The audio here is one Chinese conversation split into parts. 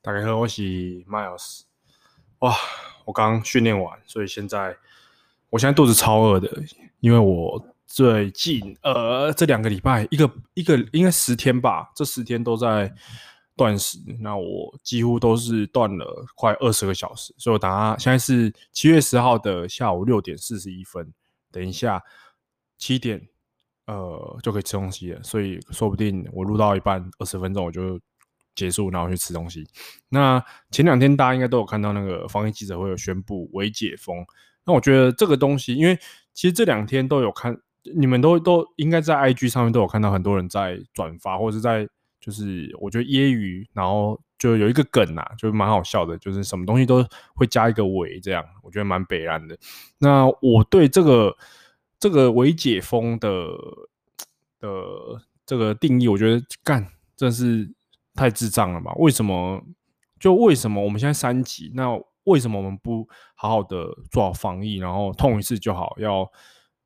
大家好，我是 Miles。哇，我刚训练完，所以现在我现在肚子超饿的，因为我最近呃这两个礼拜一个一个应该十天吧，这十天都在断食，那我几乎都是断了快二十个小时，所以我等下现在是七月十号的下午六点四十一分，等一下七点。呃，就可以吃东西了，所以说不定我录到一半二十分钟我就结束，然后去吃东西。那前两天大家应该都有看到那个防疫记者会有宣布微解封，那我觉得这个东西，因为其实这两天都有看，你们都都应该在 IG 上面都有看到很多人在转发，或者在就是我觉得揶揄，然后就有一个梗啊，就蛮好笑的，就是什么东西都会加一个微这样，我觉得蛮北烂的。那我对这个。这个微解封的的这个定义，我觉得干真是太智障了吧？为什么？就为什么我们现在三级？那为什么我们不好好的做好防疫，然后痛一次就好？要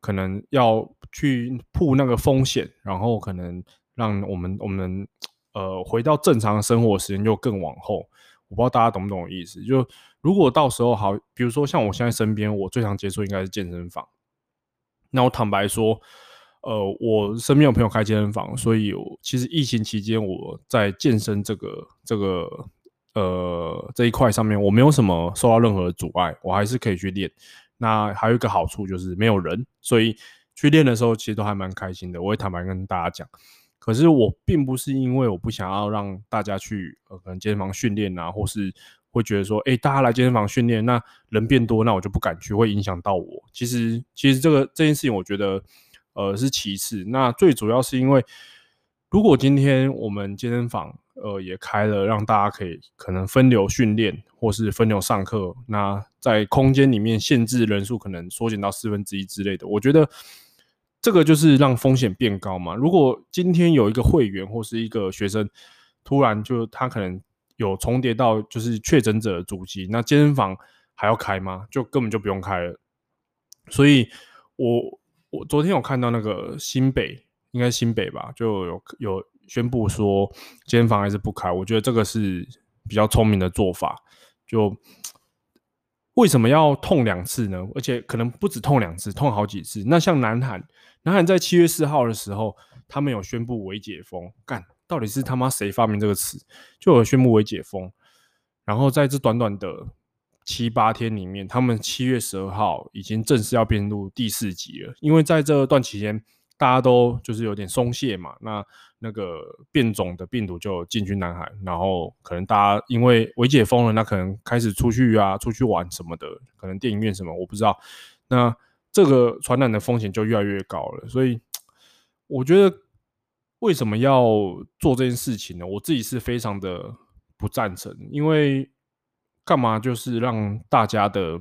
可能要去铺那个风险，然后可能让我们我们呃回到正常的生活时间就更往后。我不知道大家懂不懂意思？就如果到时候好，比如说像我现在身边，我最常接触应该是健身房。那我坦白说，呃，我身边有朋友开健身房，所以其实疫情期间我在健身这个这个呃这一块上面，我没有什么受到任何阻碍，我还是可以去练。那还有一个好处就是没有人，所以去练的时候其实都还蛮开心的。我会坦白跟大家讲，可是我并不是因为我不想要让大家去呃可能健身房训练啊，或是。会觉得说，哎、大家来健身房训练，那人变多，那我就不敢去，会影响到我。其实，其实这个这件事情，我觉得，呃，是其次。那最主要是因为，如果今天我们健身房，呃，也开了，让大家可以可能分流训练，或是分流上课，那在空间里面限制人数，可能缩减到四分之一之类的。我觉得这个就是让风险变高嘛。如果今天有一个会员或是一个学生，突然就他可能。有重叠到就是确诊者的足迹，那健身房还要开吗？就根本就不用开了。所以我，我昨天有看到那个新北，应该新北吧，就有有宣布说间房还是不开。我觉得这个是比较聪明的做法。就为什么要痛两次呢？而且可能不止痛两次，痛好几次。那像南韩，南韩在七月四号的时候，他们有宣布微解封，干。到底是他妈谁发明这个词？就有宣布微解封，然后在这短短的七八天里面，他们七月十二号已经正式要编入第四级了。因为在这段期间，大家都就是有点松懈嘛，那那个变种的病毒就进军南海，然后可能大家因为微解封了，那可能开始出去啊，出去玩什么的，可能电影院什么我不知道，那这个传染的风险就越来越高了。所以我觉得。为什么要做这件事情呢？我自己是非常的不赞成，因为干嘛就是让大家的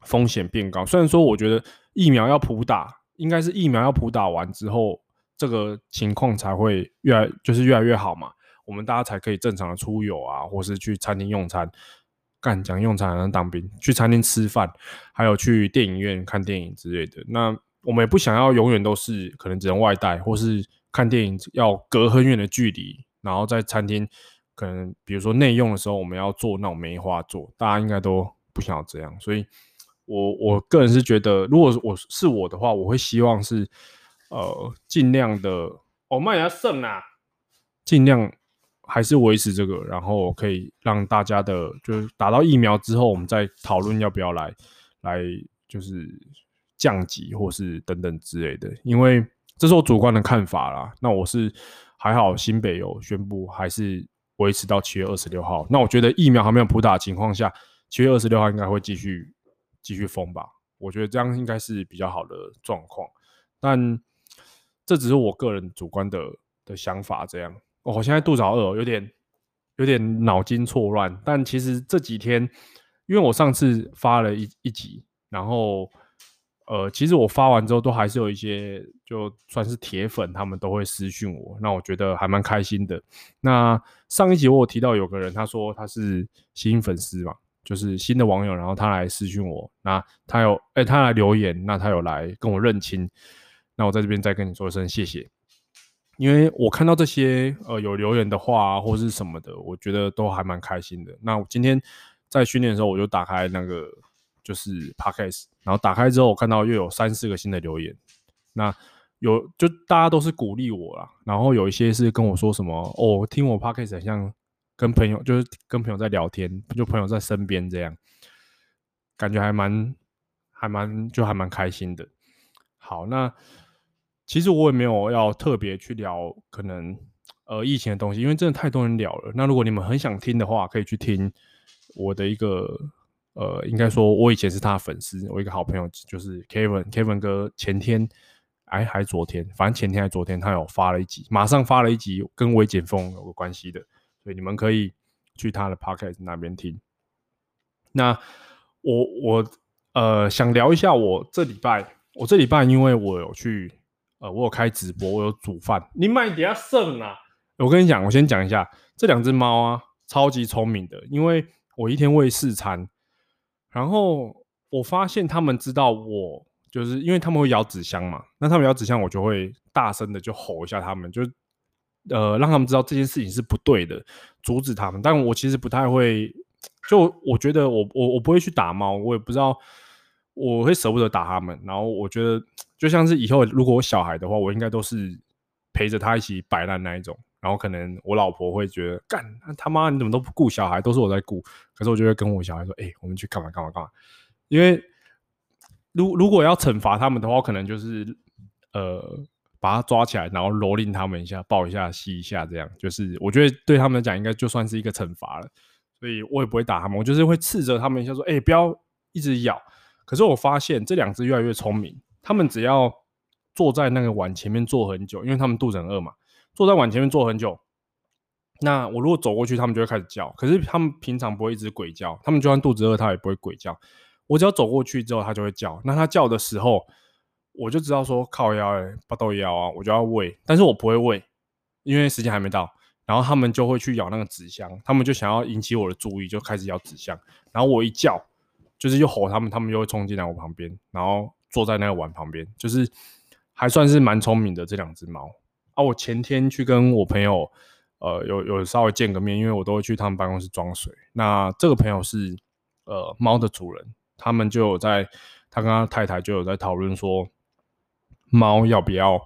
风险变高。虽然说我觉得疫苗要普打，应该是疫苗要普打完之后，这个情况才会越来就是越来越好嘛，我们大家才可以正常的出游啊，或是去餐厅用餐。干讲用餐还能当兵，去餐厅吃饭，还有去电影院看电影之类的。那我们也不想要永远都是可能只能外带，或是。看电影要隔很远的距离，然后在餐厅可能比如说内用的时候，我们要做那种梅花座，大家应该都不想要这样。所以我我个人是觉得，如果我是我的话，我会希望是呃尽量的，我们也要剩啊，尽量还是维持这个，然后可以让大家的，就是打到疫苗之后，我们再讨论要不要来来就是降级或是等等之类的，因为。这是我主观的看法啦。那我是还好，新北有宣布还是维持到七月二十六号。那我觉得疫苗还没有普打的情况下，七月二十六号应该会继续继续封吧。我觉得这样应该是比较好的状况。但这只是我个人主观的的想法。这样，我现在肚子好饿，有点有点脑筋错乱。但其实这几天，因为我上次发了一一集，然后。呃，其实我发完之后，都还是有一些就算是铁粉，他们都会私讯我，那我觉得还蛮开心的。那上一集我有提到有个人，他说他是新粉丝嘛，就是新的网友，然后他来私讯我，那他有哎、他来留言，那他有来跟我认亲，那我在这边再跟你说一声谢谢。因为我看到这些呃有留言的话、啊、或是什么的，我觉得都还蛮开心的。那我今天在训练的时候，我就打开那个就是 Podcast，然后打开之后，我看到又有三四个新的留言。那有就大家都是鼓励我啦，然后有一些是跟我说什么哦，听我 Podcast 很像跟朋友，就是跟朋友在聊天，就朋友在身边这样，感觉还蛮还蛮就还蛮开心的。好，那。其实我也没有要特别去聊可能呃疫情的东西，因为真的太多人聊了。那如果你们很想听的话，可以去听我的一个呃，应该说我以前是他的粉丝，我一个好朋友就是 Kevin，Kevin 哥前天哎还昨天，反正前天还昨天他有发了一集，马上发了一集跟微解封有关系的，所以你们可以去他的 Podcast 那边听。那我我呃想聊一下我这礼拜，我这礼拜因为我有去。呃，我有开直播，我有煮饭。你买点下剩啊！我跟你讲，我先讲一下这两只猫啊，超级聪明的。因为我一天喂四餐，然后我发现他们知道我，就是因为他们会咬纸箱嘛。那他们咬纸箱，我就会大声的就吼一下他们，就呃让他们知道这件事情是不对的，阻止他们。但我其实不太会，就我觉得我我我不会去打猫，我也不知道。我会舍不得打他们，然后我觉得就像是以后如果我小孩的话，我应该都是陪着他一起摆烂那一种。然后可能我老婆会觉得，干他妈你怎么都不顾小孩，都是我在顾。可是我就会跟我小孩说，哎、我们去干嘛干嘛干嘛。因为如如果要惩罚他们的话，可能就是呃把他抓起来，然后蹂躏他们一下，抱一下，吸一下，这样就是我觉得对他们来讲应该就算是一个惩罚了。所以我也不会打他们，我就是会斥责他们一下，说，哎、不要一直咬。可是我发现这两只越来越聪明，他们只要坐在那个碗前面坐很久，因为他们肚子很饿嘛，坐在碗前面坐很久，那我如果走过去，他们就会开始叫。可是他们平常不会一直鬼叫，他们就算肚子饿，他也不会鬼叫。我只要走过去之后，它就会叫。那它叫的时候，我就知道说靠腰哎，巴豆腰啊，我就要喂。但是我不会喂，因为时间还没到。然后他们就会去咬那个纸箱，他们就想要引起我的注意，就开始咬纸箱。然后我一叫。就是又吼他们，他们就会冲进来我旁边，然后坐在那个碗旁边，就是还算是蛮聪明的这两只猫啊。我前天去跟我朋友，呃，有有稍微见个面，因为我都会去他们办公室装水。那这个朋友是呃猫的主人，他们就有在，他跟他太太就有在讨论说，猫要不要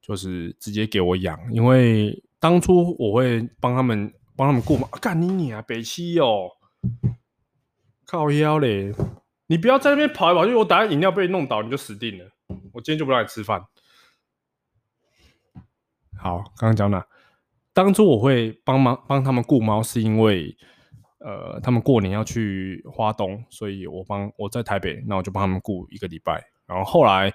就是直接给我养，因为当初我会帮他们帮他们顾猫，干你你啊，北七哦。靠腰嘞！你不要在那边跑来跑去，我等下饮料被你弄倒，你就死定了。我今天就不让你吃饭。好，刚刚讲哪？当初我会帮忙帮他们顾猫，是因为呃，他们过年要去花东，所以我帮我在台北，那我就帮他们顾一个礼拜。然后后来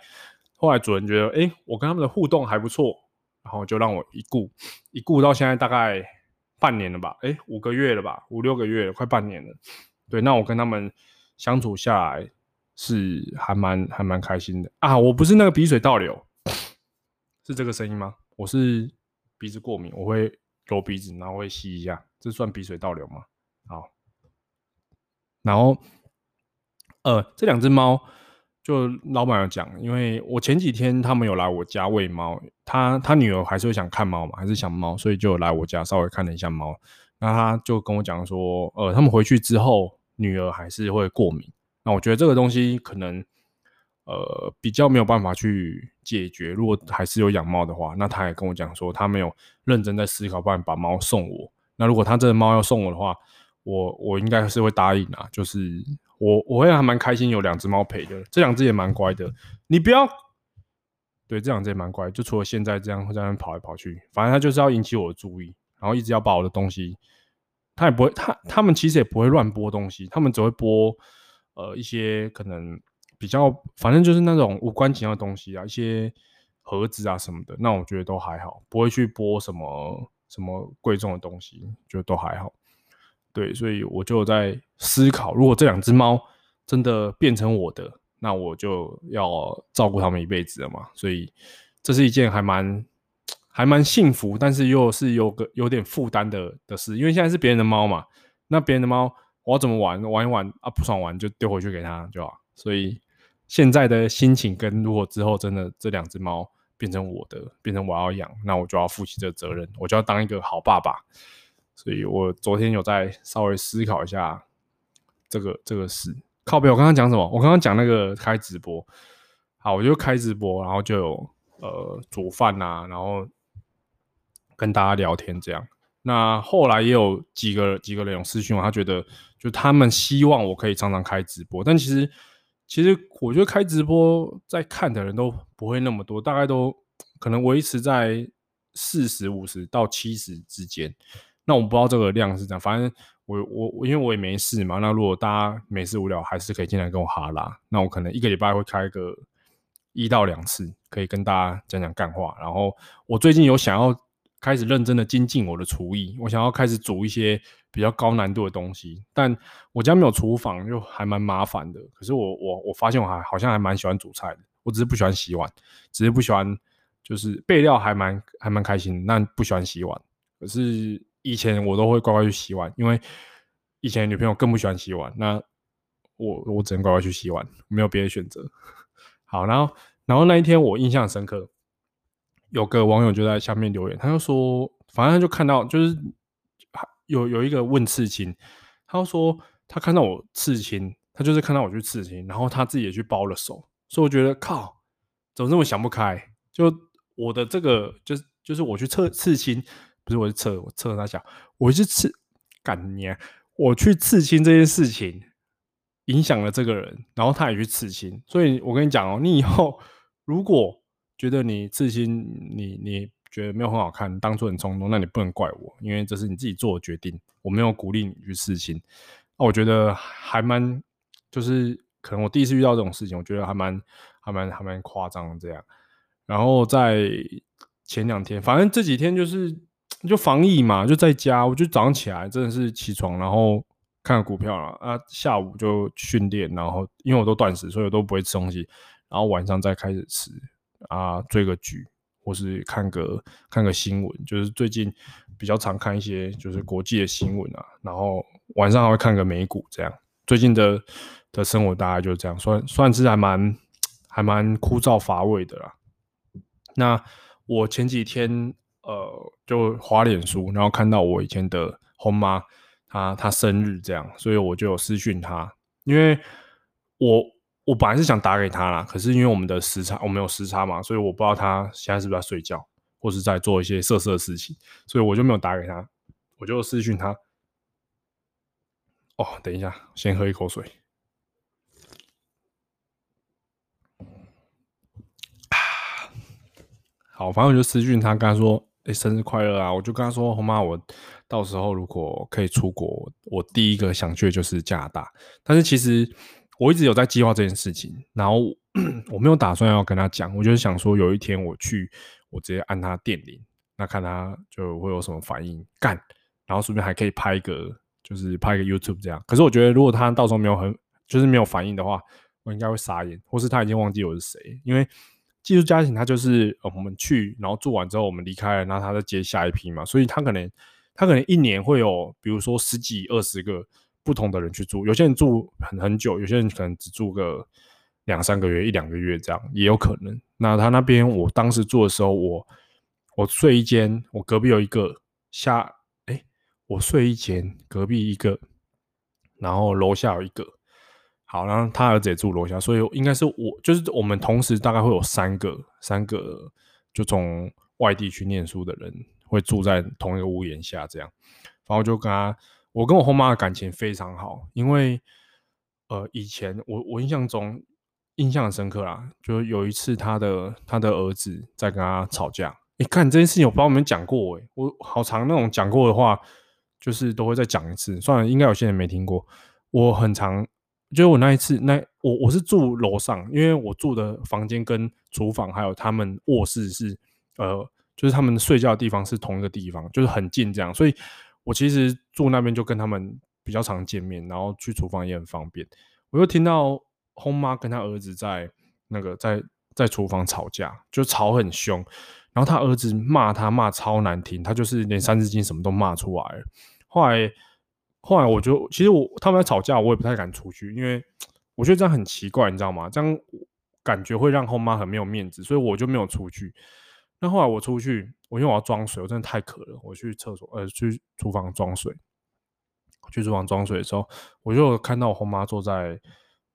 后来主人觉得，哎、我跟他们的互动还不错，然后就让我一顾一顾到现在大概半年了吧？哎、五个月了吧？五六个月，快半年了。对，那我跟他们相处下来是还蛮还蛮开心的啊！我不是那个鼻水倒流，是这个声音吗？我是鼻子过敏，我会揉鼻子，然后会吸一下，这算鼻水倒流吗？好，然后呃，这两只猫就老板有讲，因为我前几天他们有来我家喂猫，他他女儿还是会想看猫嘛，还是想猫，所以就来我家稍微看了一下猫。那他就跟我讲说，呃，他们回去之后。女儿还是会过敏，那我觉得这个东西可能，呃，比较没有办法去解决。如果还是有养猫的话，那他也跟我讲说，他没有认真在思考，办法把猫送我。那如果他这个猫要送我的话，我我应该是会答应啊。就是我我会还蛮开心有两只猫陪的，这两只也蛮乖的。你不要，对，这两只也蛮乖，就除了现在这样会在那跑来跑去，反正他就是要引起我的注意，然后一直要把我的东西。他也不会，他他们其实也不会乱拨东西，他们只会拨呃一些可能比较，反正就是那种无关紧要的东西啊，一些盒子啊什么的，那我觉得都还好，不会去拨什么什么贵重的东西，就都还好。对，所以我就在思考，如果这两只猫真的变成我的，那我就要照顾它们一辈子了嘛，所以这是一件还蛮。还蛮幸福，但是又是有个有点负担的的事，因为现在是别人的猫嘛，那别人的猫我要怎么玩？玩一玩啊，不爽玩就丢回去给他就好。所以现在的心情跟如果之后真的这两只猫变成我的，变成我要养，那我就要负起这个责任，我就要当一个好爸爸。所以我昨天有在稍微思考一下这个这个事。靠北，我刚刚讲什么？我刚刚讲那个开直播，好，我就开直播，然后就有呃煮饭啊，然后跟大家聊天这样。那后来也有几个几个人有私讯我，他觉得就他们希望我可以常常开直播，但其实其实我觉得开直播在看的人都不会那么多，大概都可能维持在四十五十到七十之间。那我不知道这个量是怎样，反正我我因为我也没事嘛，那如果大家没事无聊，还是可以进来跟我哈拉。那我可能一个礼拜会开个一到两次，可以跟大家讲讲干话。然后我最近有想要。开始认真的精进我的厨艺，我想要开始煮一些比较高难度的东西，但我家没有厨房，就还蛮麻烦的。可是我我我发现我还好像还蛮喜欢煮菜的，我只是不喜欢洗碗，只是不喜欢就是备料还蛮还蛮开心，但不喜欢洗碗。可是以前我都会乖乖去洗碗，因为以前女朋友更不喜欢洗碗，那我我只能乖乖去洗碗，没有别的选择。好，然后然后那一天我印象深刻。有个网友就在下面留言，他就说，反正就看到，就是有有一个问刺青，他就说他看到我刺青，他就是看到我去刺青，然后他自己也去包了手，所以我觉得靠，怎么这么想不开？就我的这个，就是就是我去测刺青，不是我去测，我测他讲，我去刺干你，我去刺青这件事情影响了这个人，然后他也去刺青，所以我跟你讲哦，你以后如果。觉得你刺青，你你觉得没有很好看，当初很冲动，那你不能怪我，因为这是你自己做的决定，我没有鼓励你去刺青。那我觉得还蛮，就是可能我第一次遇到这种事情，我觉得还蛮还蛮还蛮夸张这样。然后在前两天，反正这几天就是就防疫嘛，就在家，我就早上起来真的是起床，然后看股票了啊，下午就训练，然后因为我都断食，所以我都不会吃东西，然后晚上再开始吃。啊，追个剧，或是看个看个新闻，就是最近比较常看一些就是国际的新闻啊，然后晚上还会看个美股，这样。最近的的生活大概就是这样，算算是还蛮还蛮枯燥乏味的啦。那我前几天呃就滑脸书，然后看到我以前的后妈她她生日这样，所以我就有私讯她，因为我。我本来是想打给他啦，可是因为我们的时差，我们有时差嘛，所以我不知道他现在是不是在睡觉，或是在做一些色色的事情，所以我就没有打给他，我就私讯他。哦，等一下，先喝一口水。好，反正我就私讯他，跟他说：“哎、生日快乐啊！”我就跟他说：“红妈，我到时候如果可以出国，我第一个想去的就是加拿大。”但是其实。我一直有在计划这件事情，然后 我没有打算要跟他讲，我就是想说有一天我去，我直接按他电铃，那看他就会有什么反应，干，然后顺便还可以拍一个，就是拍一个 YouTube 这样。可是我觉得如果他到时候没有很，就是没有反应的话，我应该会傻眼，或是他已经忘记我是谁，因为寄宿家庭他就是我们去，然后住完之后我们离开了，然后他再接下一批嘛，所以他可能他可能一年会有，比如说十几二十个。不同的人去住，有些人住很很久，有些人可能只住个两三个月、一两个月这样也有可能。那他那边，我当时住的时候，我我睡一间，我隔壁有一个下，哎、我睡一间，隔壁一个，然后楼下有一个。好，然后他儿子也住楼下，所以应该是我，就是我们同时大概会有三个，三个就从外地去念书的人会住在同一个屋檐下这样。然后就跟他。我跟我后妈的感情非常好，因为呃，以前我我印象中印象很深刻啦，就有一次他的他的儿子在跟他吵架，你、欸、看这件事情我不知道你们讲过诶、我好常那种讲过的话，就是都会再讲一次，算了，应该有些人没听过。我很常，就我那一次，那我我是住楼上，因为我住的房间跟厨房还有他们卧室是呃，就是他们睡觉的地方是同一个地方，就是很近这样，所以。我其实住那边就跟他们比较常见面，然后去厨房也很方便。我又听到轰妈跟他儿子在那个在在厨房吵架，就吵很凶，然后他儿子骂他骂超难听，他就是连三字经什么都骂出来了。后来后来我就其实我他们在吵架，我也不太敢出去，因为我觉得这样很奇怪，你知道吗？这样感觉会让后妈很没有面子，所以我就没有出去。那后来我出去，我因为我要装水，我真的太渴了，我去厕所，呃，去厨房装水。去厨房装水的时候，我就看到我后妈坐在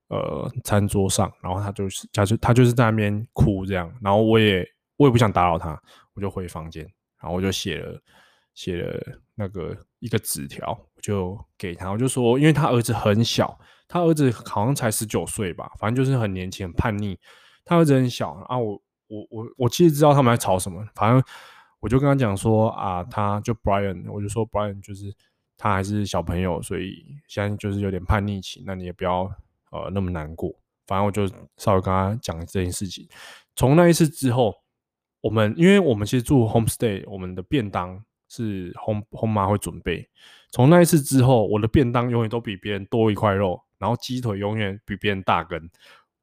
呃餐桌上，然后她就是，她就她就是在那边哭这样，然后我也我也不想打扰她，我就回房间，然后我就写了写了那个一个纸条，就给他，我就说，因为他儿子很小，他儿子好像才十九岁吧，反正就是很年轻，很叛逆。他儿子很小啊，我我我我其实知道他们在吵什么，反正我就跟他讲说啊，他就 Brian，我就说 Brian 就是。他还是小朋友，所以现在就是有点叛逆期。那你也不要呃那么难过。反正我就稍微跟他讲这件事情。从那一次之后，我们因为我们其实住 homestay，我们的便当是红红妈会准备。从那一次之后，我的便当永远都比别人多一块肉，然后鸡腿永远比别人大根。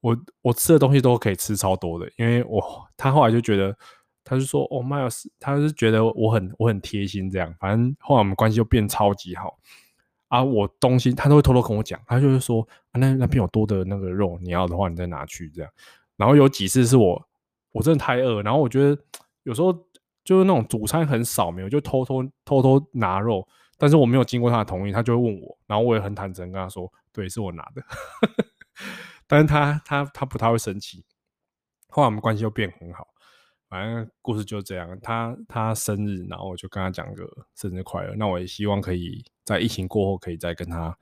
我我吃的东西都可以吃超多的，因为我他后来就觉得。他就说：“哦，Miles，他是觉得我很我很贴心，这样。反正后来我们关系就变超级好啊。我东西他都会偷偷跟我讲，他就是说啊，那那边有多的那个肉，你要的话你再拿去这样。然后有几次是我我真的太饿，然后我觉得有时候就是那种主餐很少没有，就偷偷偷偷拿肉，但是我没有经过他的同意，他就会问我，然后我也很坦诚跟他说，对，是我拿的。但是他他他不太会生气。后来我们关系就变很好。”反正故事就这样，他他生日，然后我就跟他讲个生日快乐。那我也希望可以在疫情过后可以再跟他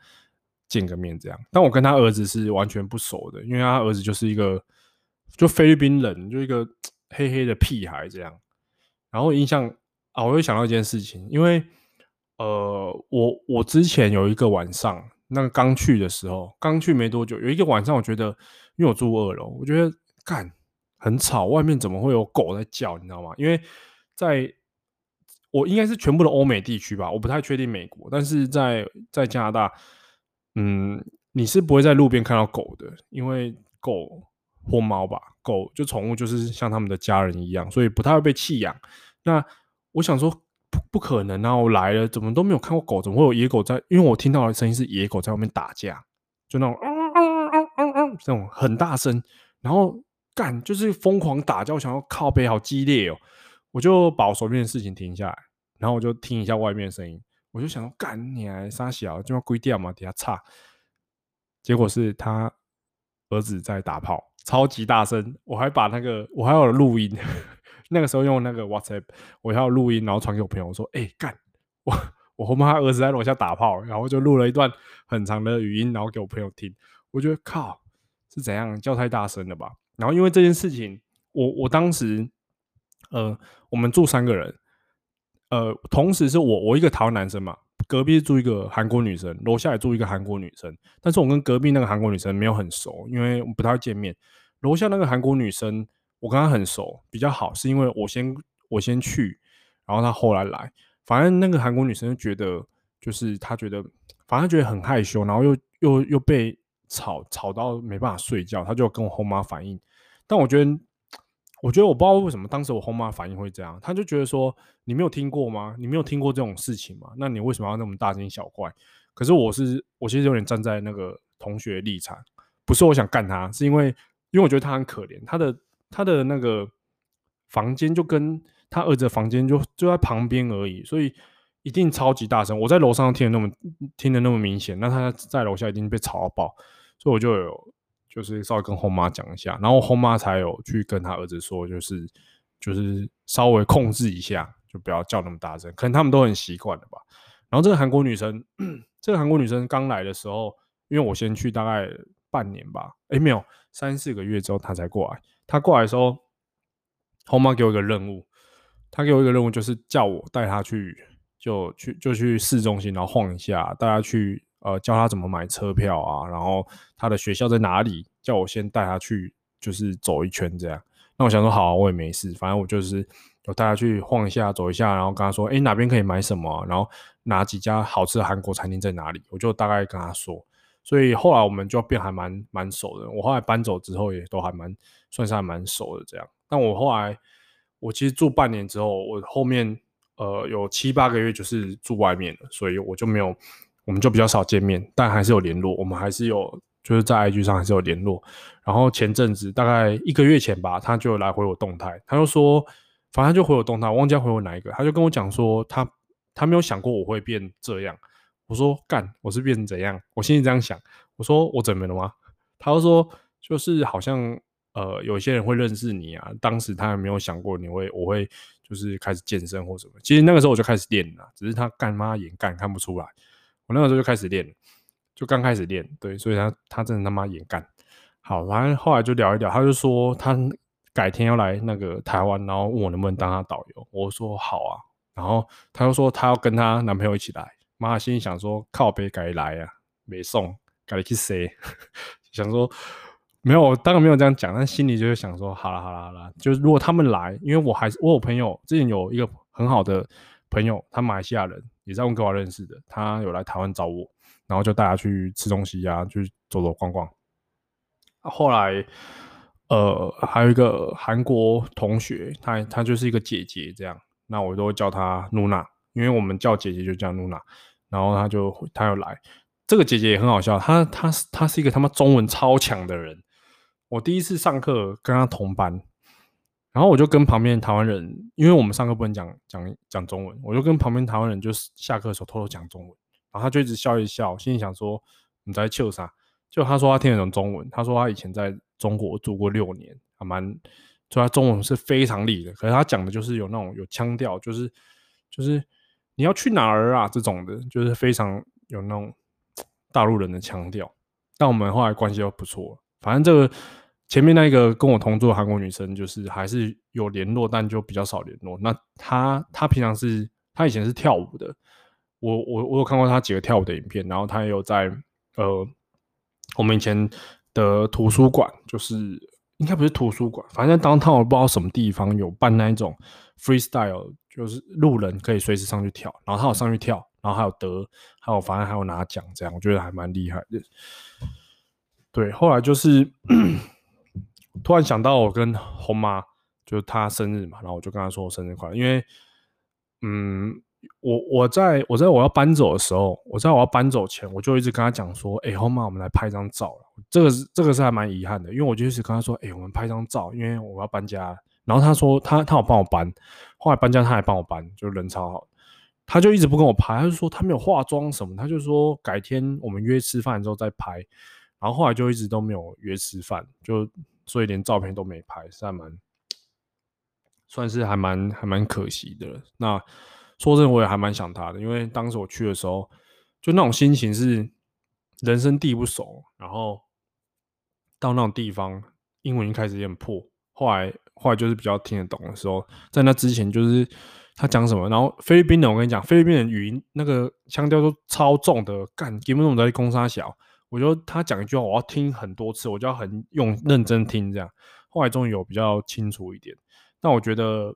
见个面，这样。但我跟他儿子是完全不熟的，因为他儿子就是一个就菲律宾人，就一个 黑黑的屁孩这样。然后印象啊，我又想到一件事情，因为呃，我我之前有一个晚上，那个刚去的时候，刚去没多久，有一个晚上，我觉得因为我住二楼，我觉得干。很吵，外面怎么会有狗在叫？你知道吗？因为在我应该是全部的欧美地区吧，我不太确定美国，但是在在加拿大，嗯，你是不会在路边看到狗的，因为狗或猫吧，狗就宠物就是像他们的家人一样，所以不太会被弃养。那我想说不不可能啊，我来了怎么都没有看过狗，怎么会有野狗在？因为我听到的声音是野狗在外面打架，就那种嗯嗯嗯嗯嗯这种很大声，然后。干就是疯狂打架，我想要靠背，好激烈哦！我就把我手边的事情停下来，然后我就听一下外面的声音，我就想说干你还撒小，就要归掉嘛，底下差。结果是他儿子在打炮，超级大声，我还把那个我还有录音，那个时候用那个 WhatsApp，我还有录音，然后传给我朋友，我说：“哎、干，我 我后妈儿子在楼下打炮。”然后就录了一段很长的语音，然后给我朋友听。我觉得靠，是怎样叫太大声了吧？然后因为这件事情，我我当时，呃，我们住三个人，呃，同时是我我一个台湾男生嘛，隔壁住一个韩国女生，楼下也住一个韩国女生，但是我跟隔壁那个韩国女生没有很熟，因为我不太会见面。楼下那个韩国女生，我跟她很熟，比较好，是因为我先我先去，然后她后来来，反正那个韩国女生觉得，就是她觉得，反正觉得很害羞，然后又又又被。吵吵到没办法睡觉，她就跟我后妈反映。但我觉得，我觉得我不知道为什么当时我后妈反应会这样，他就觉得说，你没有听过吗？你没有听过这种事情吗？那你为什么要那么大惊小怪？可是我是我其实有点站在那个同学立场，不是我想干他，是因为因为我觉得他很可怜，他的他的那个房间就跟他儿子的房间就就在旁边而已，所以。一定超级大声，我在楼上听的那么听的那么明显，那他在楼下一定被吵到爆，所以我就有就是稍微跟后妈讲一下，然后后妈才有去跟他儿子说，就是就是稍微控制一下，就不要叫那么大声，可能他们都很习惯了吧。然后这个韩国女生，这个韩国女生刚来的时候，因为我先去大概半年吧，诶，没有三四个月之后她才过来，她过来的时候，后妈给我一个任务，她给我一个任务就是叫我带她去。就去就去市中心，然后晃一下，带她去呃教他怎么买车票啊，然后他的学校在哪里，叫我先带他去，就是走一圈这样。那我想说好啊，我也没事，反正我就是我带他去晃一下，走一下，然后跟他说，哎，哪边可以买什么，然后哪几家好吃的韩国餐厅在哪里，我就大概跟他说。所以后来我们就变还蛮蛮熟的。我后来搬走之后，也都还蛮算是还蛮熟的这样。但我后来我其实住半年之后，我后面。呃，有七八个月就是住外面了，所以我就没有，我们就比较少见面，但还是有联络。我们还是有，就是在 IG 上还是有联络。然后前阵子大概一个月前吧，他就来回我动态，他就说，反正就回我动态，我忘记回我哪一个，他就跟我讲说，他他没有想过我会变这样。我说干，我是变成怎样？我心里这样想，我说我怎么了吗？他就说，就是好像呃，有些人会认识你啊，当时他也没有想过你会，我会就是开始健身或什么。其实那个时候我就开始练了，只是他干妈也干看不出来。我那个时候就开始练，就刚开始练，对，所以他他真的他妈也干。好，然后后来就聊一聊，他就说他改天要来那个台湾，然后问我能不能当他导游。我说好啊，然后他又说他要跟他男朋友一起来。妈心里想说靠北改来啊，没送，改去谁？想说没有，当然没有这样讲，但心里就是想说，好了好了好了，就是如果他们来，因为我还是我有朋友，之前有一个很好的朋友，他马来西亚人，也在温哥华认识的，他有来台湾找我，然后就带他去吃东西呀、啊，去走走逛逛。后来，呃，还有一个韩国同学，他他就是一个姐姐这样，那我都会叫她露娜。因为我们叫姐姐就叫露娜，然后她就她又来，这个姐姐也很好笑，她她她是一个他妈中文超强的人。我第一次上课跟她同班，然后我就跟旁边台湾人，因为我们上课不能讲讲讲中文，我就跟旁边台湾人就是下课的时候偷偷讲中文，然后他就一直笑一笑，心里想说你在笑啥？就他说他听得懂中文，他说他以前在中国住过六年，还蛮，所以他中文是非常厉的，可是他讲的就是有那种有腔调，就是就是。你要去哪儿啊？这种的，就是非常有那种大陆人的腔调。但我们后来关系又不错，反正这个前面那个跟我同桌的韩国女生，就是还是有联络，但就比较少联络。那她她平常是她以前是跳舞的，我我我有看过她几个跳舞的影片，然后她也有在呃我们以前的图书馆，就是应该不是图书馆，反正当趟我不知道什么地方有办那一种 freestyle。就是路人可以随时上去跳，然后她有上去跳，然后还有得，还有反正还有拿奖，这样我觉得还蛮厉害的。对，后来就是突然想到我跟红妈，就是她生日嘛，然后我就跟她说我生日快乐，因为嗯，我我在我在我要搬走的时候，我在我要搬走前，我就一直跟她讲说，哎、欸，红妈，我们来拍张照。这个是这个是还蛮遗憾的，因为我就一直跟她说，哎、我们拍张照，因为我要搬家。然后她说她她有帮我搬，后来搬家她还帮我搬，就人超好。他就一直不跟我拍，他就说他没有化妆什么，他就说改天我们约吃饭之后再拍。然后后来就一直都没有约吃饭，就所以连照片都没拍，是还蛮算是还蛮还蛮可惜的。那说真的，我也还蛮想他的，因为当时我去的时候，就那种心情是人生地不熟，然后到那种地方，英文一开始也很破。后来，后来就是比较听得懂的时候，在那之前就是他讲什么，然后菲律宾人，我跟你讲，菲律宾人语音那个腔调都超重的，干，基本上在攻杀小，我觉得他讲一句话，我要听很多次，我就要很用认真听这样。后来终于有比较清楚一点，但我觉得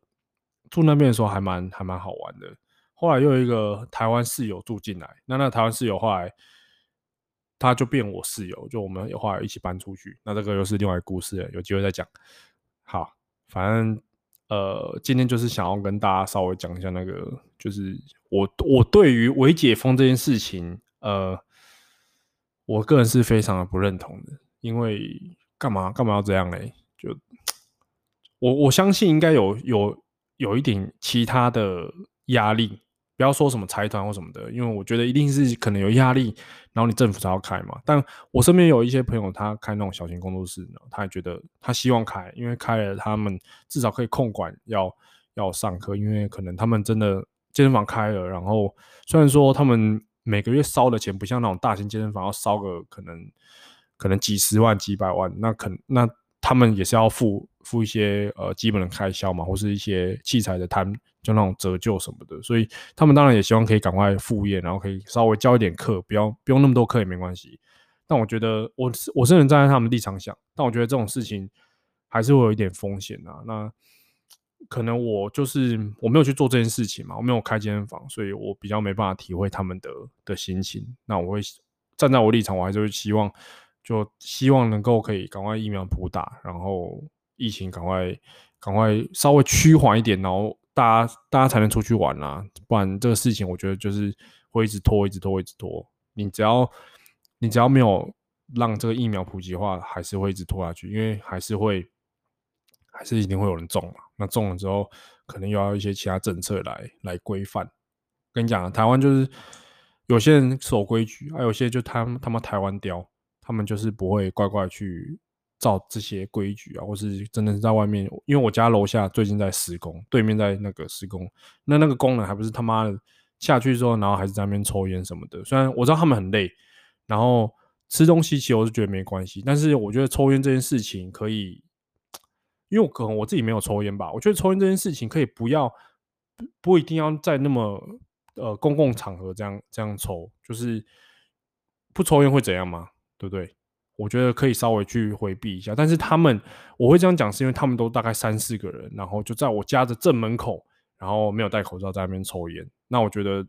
住那边的时候还蛮还蛮好玩的。后来又有一个台湾室友住进来，那那台湾室友后来。他就变我室友，就我们有后来一起搬出去，那这个又是另外一个故事了，有机会再讲。好，反正呃，今天就是想要跟大家稍微讲一下那个，就是我我对于微解封这件事情，呃，我个人是非常的不认同的，因为干嘛干嘛要这样嘞？就我我相信应该有有有一点其他的压力。不要说什么财团或什么的，因为我觉得一定是可能有压力，然后你政府才要开嘛。但我身边有一些朋友，他开那种小型工作室，他也觉得他希望开，因为开了他们至少可以控管要要上课，因为可能他们真的健身房开了，然后虽然说他们每个月烧的钱不像那种大型健身房要烧个可能可能几十万几百万，那可那他们也是要付付一些呃基本的开销嘛，或是一些器材的摊。就那种折旧什么的，所以他们当然也希望可以赶快复业，然后可以稍微教一点课，不要不用那么多课也没关系。但我觉得我是我是能站在他们立场想，但我觉得这种事情还是会有一点风险啊。那可能我就是我没有去做这件事情嘛，我没有开健身房，所以我比较没办法体会他们的的心情。那我会站在我立场，我还是会希望，就希望能够可以赶快疫苗普打，然后疫情赶快赶快稍微趋缓一点，然后。大家大家才能出去玩啊，不然这个事情我觉得就是会一直拖，一直拖，一直拖。你只要你只要没有让这个疫苗普及化还是会一直拖下去，因为还是会还是一定会有人中嘛。那中了之后，可能又要一些其他政策来来规范。跟你讲啊，台湾就是有些人守规矩，还有些就他他们台湾刁，他们就是不会乖乖去照这些规矩啊，或是真的是在外面。因为我家楼下最近在施工，对面在那个施工，那那个工人还不是他妈的下去之后，然后还是在那边抽烟什么的。虽然我知道他们很累，然后吃东西其实我是觉得没关系，但是我觉得抽烟这件事情可以，因为可能我自己没有抽烟吧，我觉得抽烟这件事情可以不要，不一定要在那么。呃，公共场合这样这样抽，就是不抽烟会怎样吗？对不对？我觉得可以稍微去回避一下。但是他们，我会这样讲，是因为他们都大概三四个人，然后就在我家的正门口，然后没有戴口罩在那边抽烟。那我觉得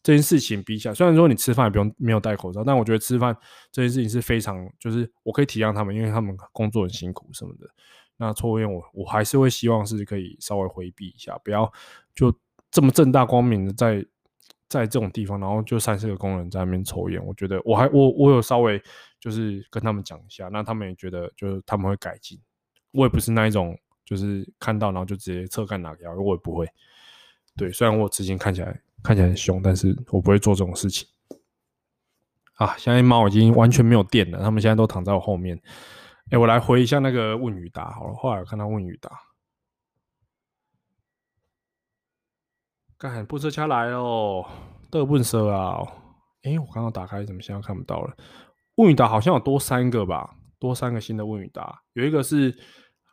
这件事情比起来，虽然说你吃饭也不用没有戴口罩，但我觉得吃饭这件事情是非常，就是我可以体谅他们，因为他们工作很辛苦什么的。那抽烟，我我还是会希望是可以稍微回避一下，不要就。这么正大光明的在在这种地方，然后就三四个工人在那边抽烟，我觉得我还我我有稍微就是跟他们讲一下，那他们也觉得就是他们会改进。我也不是那一种就是看到然后就直接侧干哪条，我也不会。对，虽然我之前看起来看起来很凶，但是我不会做这种事情。啊，现在猫已经完全没有电了，他们现在都躺在我后面。哎，我来回一下那个问与答好了，后来我看到问与答。干，不车车来哦，都不车啊！哎、欸，我刚刚打开，怎么现在看不到了？问与答好像有多三个吧，多三个新的问与答。有一个是，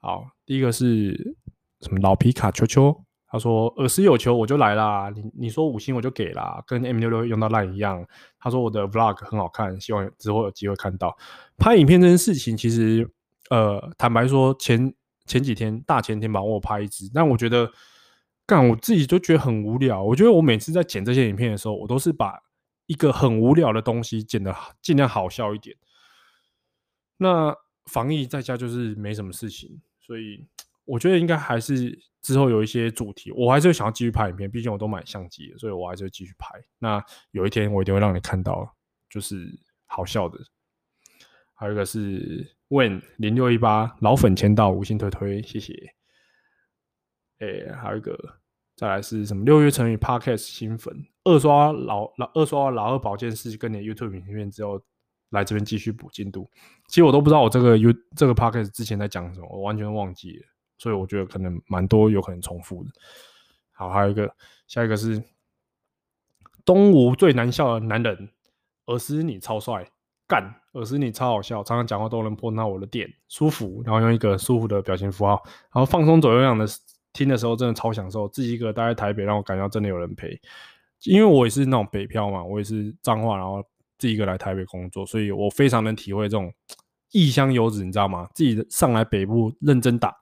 好，第一个是什么？老皮卡丘丘，他说耳时有求我就来啦，你你说五星我就给啦，跟 M 六六用到烂一样。他说我的 Vlog 很好看，希望之后有机会看到。拍影片这件事情，其实呃，坦白说前前几天大前天吧，我拍一支，但我觉得。干我自己就觉得很无聊。我觉得我每次在剪这些影片的时候，我都是把一个很无聊的东西剪得尽量好笑一点。那防疫在家就是没什么事情，所以我觉得应该还是之后有一些主题，我还是想要继续拍影片。毕竟我都买相机，所以我还是会继续拍。那有一天我一定会让你看到，就是好笑的。还有一个是问零六一八老粉签到五星推推，谢谢。哎、欸，还有一个。再来是什么？六月成语 Podcast 新粉，二刷老老二刷老二保健室，跟你的 YouTube 影片之后，来这边继续补进度。其实我都不知道我这个 U 这个 Podcast 之前在讲什么，我完全忘记了，所以我觉得可能蛮多有可能重复的。好，还有一个，下一个是东吴最难笑的男人，尔斯你超帅，干，尔斯你超好笑，常常讲话都能碰到我的点，舒服，然后用一个舒服的表情符号，然后放松左右样的。听的时候真的超享受，自己一个待在台北，让我感觉到真的有人陪。因为我也是那种北漂嘛，我也是脏话，然后自己一个来台北工作，所以我非常能体会这种异乡游子，你知道吗？自己上来北部认真打，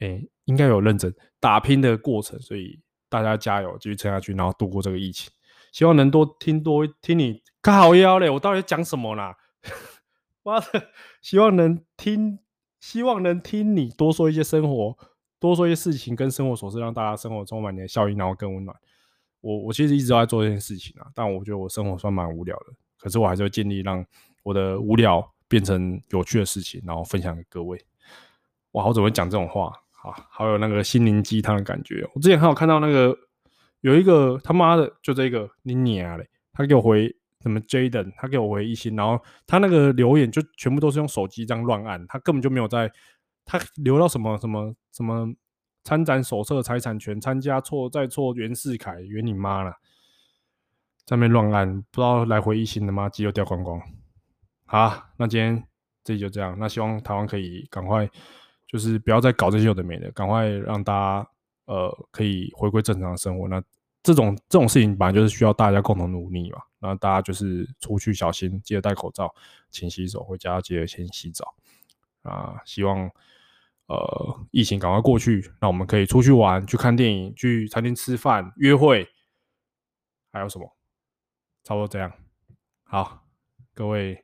哎、应该有认真打拼的过程，所以大家加油，继续撑下去，然后度过这个疫情。希望能多听多听你靠腰嘞，我到底讲什么啦？妈的，希望能听，希望能听你多说一些生活。多说一些事情跟生活琐事，让大家生活充满点效益，然后更温暖。我我其实一直都在做这件事情啊，但我觉得我生活算蛮无聊的，可是我还是会尽力让我的无聊变成有趣的事情，然后分享给各位。我好久没讲这种话，好，好有那个心灵鸡汤的感觉。我之前还有看到那个有一个他妈的就这个你娘嘞，他给我回什么 Jaden，他给我回一星，然后他那个留言就全部都是用手机这样乱按，他根本就没有在。他留到什么什么什么参展手册财产权参加错再错袁世凯袁你妈了，在那边乱按，不知道来回一星的吗？机又掉光光。好，那今天这里就这样。那希望台湾可以赶快，就是不要再搞这些有的没的，赶快让大家呃可以回归正常的生活。那这种这种事情本来就是需要大家共同努力嘛。那大家就是出去小心，记得戴口罩，勤洗手，回家记得先洗澡啊。希望。呃，疫情赶快过去，那我们可以出去玩，去看电影，去餐厅吃饭、约会，还有什么？差不多这样。好，各位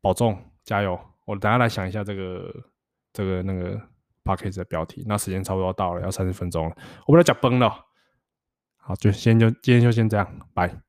保重，加油！我等下来想一下这个这个那个 podcast 的标题。那时间差不多到了，要三十分钟了，我不要讲崩了。好，就先就今天就先这样，拜。